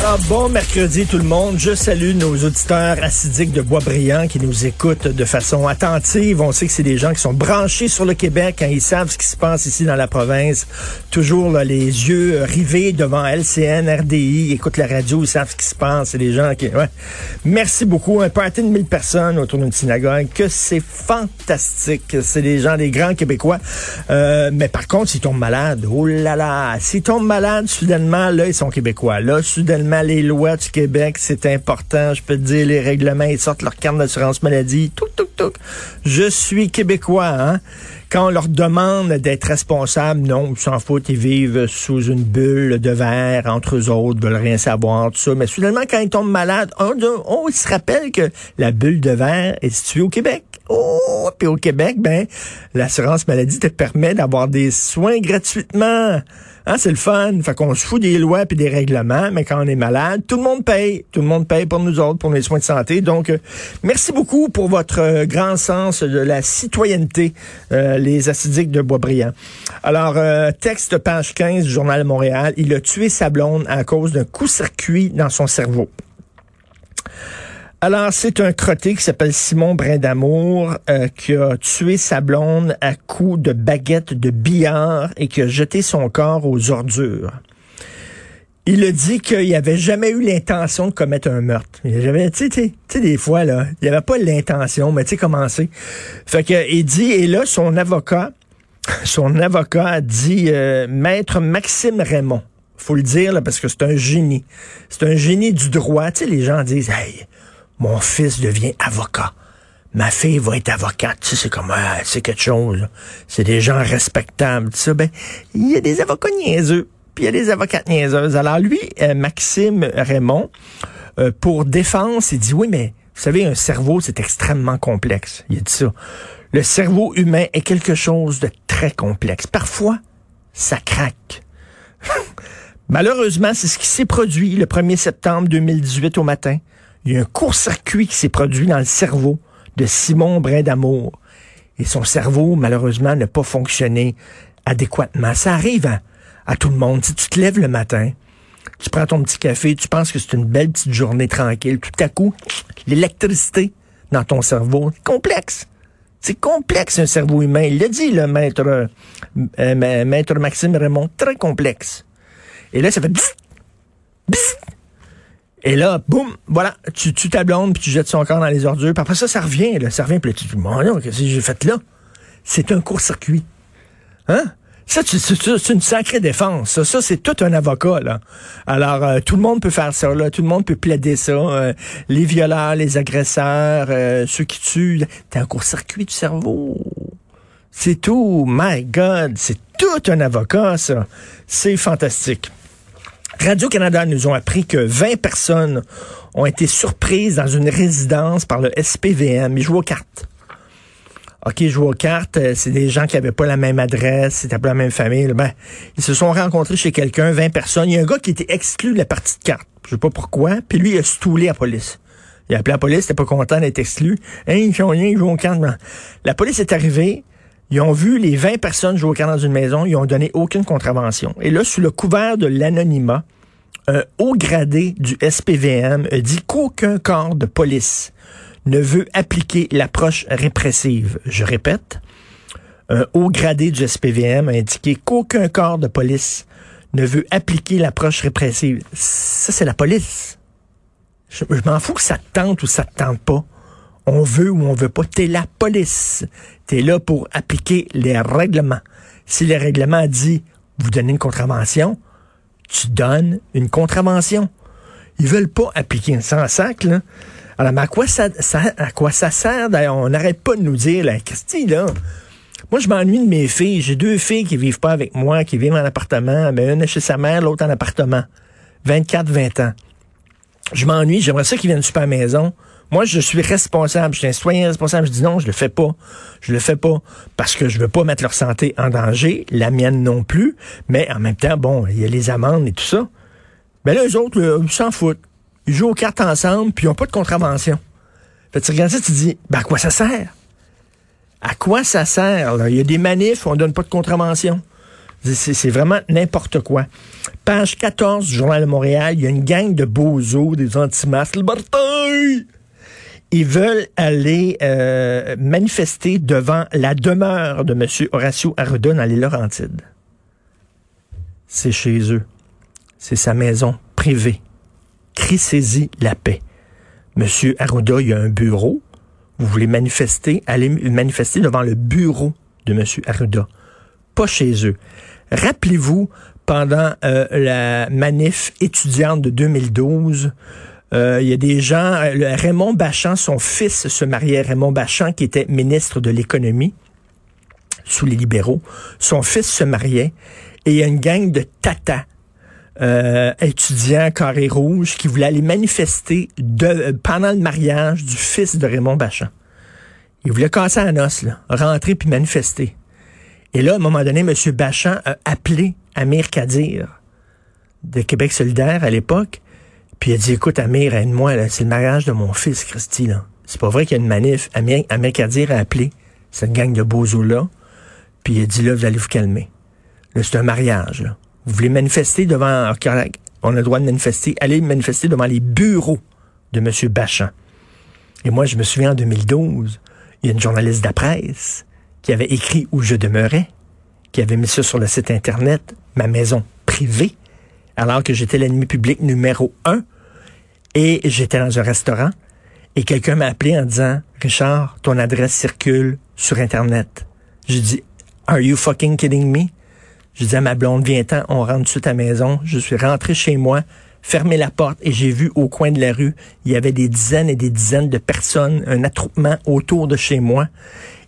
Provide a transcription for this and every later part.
Alors, bon mercredi tout le monde. Je salue nos auditeurs acidiques de Boisbriand qui nous écoutent de façon attentive. On sait que c'est des gens qui sont branchés sur le Québec quand ils savent ce qui se passe ici dans la province. Toujours là, les yeux rivés devant LCN, RDI, ils écoutent la radio, ils savent ce qui se passe. C'est des gens qui... Ouais. Merci beaucoup. Un party de 1000 personnes autour d'une synagogue. Que c'est fantastique. C'est des gens, des grands Québécois. Euh, mais par contre, s'ils tombent malades, oh là là, s'ils tombent malades, soudainement, là, ils sont Québécois. Là, soudainement, les lois du Québec, c'est important. Je peux te dire, les règlements, ils sortent leur carte d'assurance maladie. Tout, tout, tout. Je suis Québécois, hein? Quand on leur demande d'être responsables, non, ils s'en foutent, ils vivent sous une bulle de verre entre eux autres, veulent rien savoir, tout ça. Mais soudainement, quand ils tombent malades, on, on se rappelle que la bulle de verre est située au Québec. Oh, puis au Québec, ben, l'assurance maladie te permet d'avoir des soins gratuitement. Hein, c'est le fun. Fait qu'on se fout des lois puis des règlements, mais quand on est malade, tout le monde paye. Tout le monde paye pour nous autres, pour les soins de santé. Donc, euh, merci beaucoup pour votre euh, grand sens de la citoyenneté, euh, les acidiques de Boisbriand. Alors, texte page 15 du Journal de Montréal. Il a tué sa blonde à cause d'un coup-circuit dans son cerveau. Alors, c'est un crotté qui s'appelle Simon Brindamour euh, qui a tué sa blonde à coups de baguette de billard et qui a jeté son corps aux ordures. Il a dit qu'il n'avait jamais eu l'intention de commettre un meurtre. Il avait, tu sais, des fois, là, il avait pas l'intention, mais tu sais comment c'est. Fait que, il dit, et là, son avocat, son avocat a dit, euh, Maître Maxime Raymond, faut le dire, parce que c'est un génie. C'est un génie du droit. Tu sais, les gens disent, hey, mon fils devient avocat. Ma fille va être avocate. Tu sais, c'est comme, ah, c'est quelque chose. C'est des gens respectables. Tu sais, ben, il y a des avocats niaiseux, puis il y a des avocates niaiseuses. Alors lui, euh, Maxime Raymond, euh, pour défense, il dit, oui, mais vous savez, un cerveau, c'est extrêmement complexe. Il dit ça. Le cerveau humain est quelque chose de très complexe. Parfois, ça craque. Malheureusement, c'est ce qui s'est produit le 1er septembre 2018 au matin il y a un court-circuit qui s'est produit dans le cerveau de Simon Brindamour. Et son cerveau, malheureusement, n'a pas fonctionné adéquatement. Ça arrive à, tout le monde. Si tu te lèves le matin, tu prends ton petit café, tu penses que c'est une belle petite journée tranquille. Tout à coup, l'électricité dans ton cerveau, complexe. C'est complexe un cerveau humain. Il l'a dit, le maître, euh, maître Maxime Raymond, très complexe. Et là, ça fait et là, boum, voilà, tu tues ta puis tu jettes son corps dans les ordures. Puis après ça, ça revient, là, ça revient, puis là, tu dis, non, qu'est-ce que j'ai fait là? C'est un court-circuit. Hein? Ça, c'est une sacrée défense. Ça, c'est tout un avocat, là. Alors, euh, tout le monde peut faire ça, là. Tout le monde peut plaider ça. Euh, les violeurs, les agresseurs, euh, ceux qui tuent. T'as un court-circuit du cerveau. C'est tout. My God. C'est tout un avocat, ça. C'est fantastique. Radio-Canada nous ont appris que 20 personnes ont été surprises dans une résidence par le SPVM. Ils jouent aux cartes. OK, ils jouent aux cartes. Euh, c'est des gens qui n'avaient pas la même adresse, c'était pas la même famille. Ben, ils se sont rencontrés chez quelqu'un, 20 personnes. Il y a un gars qui était exclu de la partie de cartes. Je sais pas pourquoi. Puis lui, il a stoulé la police. Il a appelé la police, il était pas content d'être exclu. Hein, ils font rien, ils jouent aux cartes. La police est arrivée. Ils ont vu les 20 personnes jouer au cartes dans une maison, ils ont donné aucune contravention. Et là, sous le couvert de l'anonymat, un haut gradé du SPVM a dit qu'aucun corps de police ne veut appliquer l'approche répressive. Je répète, un haut gradé du SPVM a indiqué qu'aucun corps de police ne veut appliquer l'approche répressive. Ça, c'est la police. Je, m'en fous que ça te tente ou ça te tente pas. On veut ou on veut pas. T'es la police. T'es là pour appliquer les règlements. Si le règlement dit vous donnez une contravention, tu donnes une contravention. Ils veulent pas appliquer un sans sac, là. Alors, mais à quoi ça, à quoi ça sert? D'ailleurs, on n'arrête pas de nous dire, la Christy, là. Moi, je m'ennuie de mes filles. J'ai deux filles qui vivent pas avec moi, qui vivent en appartement. Mais une est chez sa mère, l'autre en appartement. 24, 20 ans. Je m'ennuie. J'aimerais ça qu'ils viennent super à la maison. Moi, je suis responsable. Je suis un citoyen responsable. Je dis non, je le fais pas. Je le fais pas parce que je veux pas mettre leur santé en danger, la mienne non plus. Mais en même temps, bon, il y a les amendes et tout ça. Mais là, eux autres, ils s'en foutent. Ils jouent aux cartes ensemble, puis ils n'ont pas de contravention. Fait tu regardes ça, tu dis, ben, à quoi ça sert? À quoi ça sert? Il y a des manifs, on donne pas de contravention. C'est vraiment n'importe quoi. Page 14 du Journal de Montréal, il y a une gang de bozos, des anti-masques. Ils veulent aller euh, manifester devant la demeure de M. Horacio Arruda dans les Laurentides. C'est chez eux. C'est sa maison privée crissez la paix. Monsieur Arruda, il y a un bureau. Vous voulez manifester, allez manifester devant le bureau de Monsieur Arruda, pas chez eux. Rappelez-vous, pendant euh, la manif étudiante de 2012, euh, il y a des gens, euh, Raymond Bachand, son fils se mariait, Raymond Bachand, qui était ministre de l'économie sous les libéraux. Son fils se mariait et il y a une gang de tatas euh, étudiant carré rouge qui voulait aller manifester de, pendant le mariage du fils de Raymond Bachand. Il voulait casser un os, là, rentrer puis manifester. Et là, à un moment donné, M. Bachand a appelé Amir Kadir de Québec solidaire à l'époque, puis il a dit, écoute, Amir, aide-moi, c'est le mariage de mon fils, Christy, là. C'est pas vrai qu'il y a une manif. Amir, Amir Kadir a appelé cette gang de bozos-là, puis il a dit, là, vous allez vous calmer. Là, c'est un mariage, là. Vous voulez manifester devant... On a le droit de manifester. Allez manifester devant les bureaux de M. Bachand. Et moi, je me souviens en 2012, il y a une journaliste de la presse qui avait écrit où je demeurais, qui avait mis ça sur le site Internet, ma maison privée, alors que j'étais l'ennemi public numéro un. Et j'étais dans un restaurant et quelqu'un m'a appelé en disant, Richard, ton adresse circule sur Internet. J'ai dit, Are you fucking kidding me? Je disais à ma blonde, viens-t'en, on rentre tout de suite à la maison. Je suis rentré chez moi, fermé la porte et j'ai vu au coin de la rue, il y avait des dizaines et des dizaines de personnes, un attroupement autour de chez moi.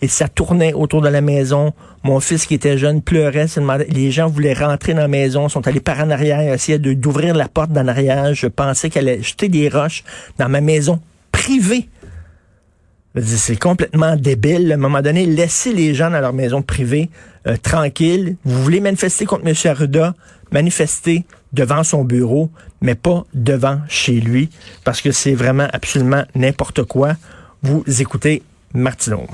Et ça tournait autour de la maison. Mon fils qui était jeune pleurait, les gens voulaient rentrer dans la maison, sont allés par en arrière, essayaient d'ouvrir la porte d'en arrière. Je pensais qu'elle allait jeter des roches dans ma maison privée. C'est complètement débile. À un moment donné, laissez les gens dans leur maison privée euh, tranquille. Vous voulez manifester contre M. Arruda, manifestez devant son bureau, mais pas devant chez lui, parce que c'est vraiment absolument n'importe quoi. Vous écoutez Martineau.